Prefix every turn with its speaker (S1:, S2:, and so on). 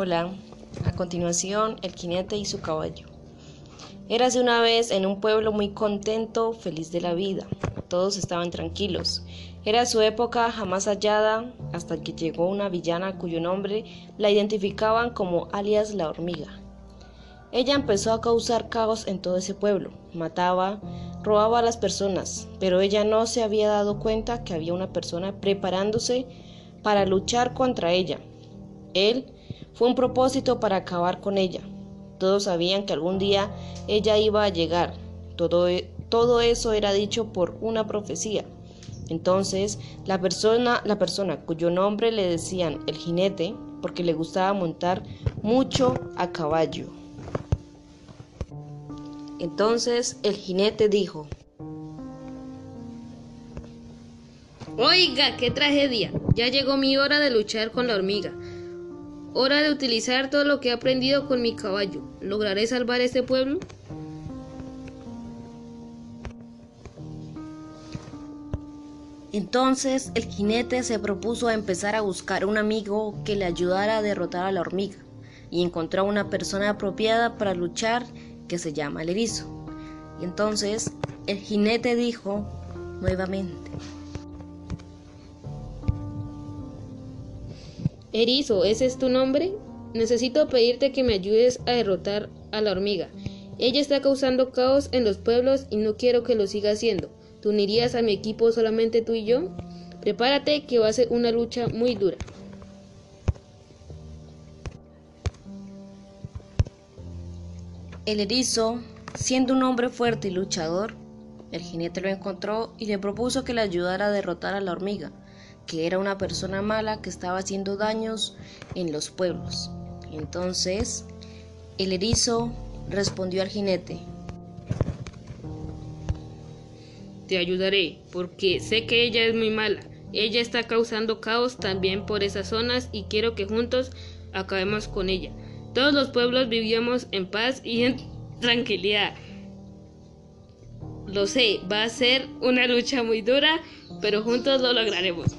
S1: Hola, a continuación el jinete y su caballo. Érase una vez en un pueblo muy contento, feliz de la vida. Todos estaban tranquilos. Era su época jamás hallada hasta que llegó una villana cuyo nombre la identificaban como alias la hormiga. Ella empezó a causar caos en todo ese pueblo. Mataba, robaba a las personas, pero ella no se había dado cuenta que había una persona preparándose para luchar contra ella. Él fue un propósito para acabar con ella. Todos sabían que algún día ella iba a llegar. Todo, e, todo eso era dicho por una profecía. Entonces, la persona, la persona cuyo nombre le decían el jinete, porque le gustaba montar mucho a caballo. Entonces el jinete dijo,
S2: Oiga, qué tragedia. Ya llegó mi hora de luchar con la hormiga. Hora de utilizar todo lo que he aprendido con mi caballo. ¿Lograré salvar este pueblo?
S1: Entonces el jinete se propuso a empezar a buscar un amigo que le ayudara a derrotar a la hormiga y encontró una persona apropiada para luchar que se llama el erizo. Y entonces el jinete dijo nuevamente,
S2: Erizo, ¿ese es tu nombre? Necesito pedirte que me ayudes a derrotar a la hormiga. Ella está causando caos en los pueblos y no quiero que lo siga haciendo. ¿Tú unirías a mi equipo solamente tú y yo? Prepárate que va a ser una lucha muy dura.
S1: El erizo, siendo un hombre fuerte y luchador, el jinete lo encontró y le propuso que le ayudara a derrotar a la hormiga, que era una persona mala que estaba haciendo daños en los pueblos. Entonces, el erizo respondió al jinete,
S2: Te ayudaré, porque sé que ella es muy mala. Ella está causando caos también por esas zonas y quiero que juntos acabemos con ella. Todos los pueblos vivíamos en paz y en tranquilidad. Lo sé, va a ser una lucha muy dura, pero juntos lo lograremos.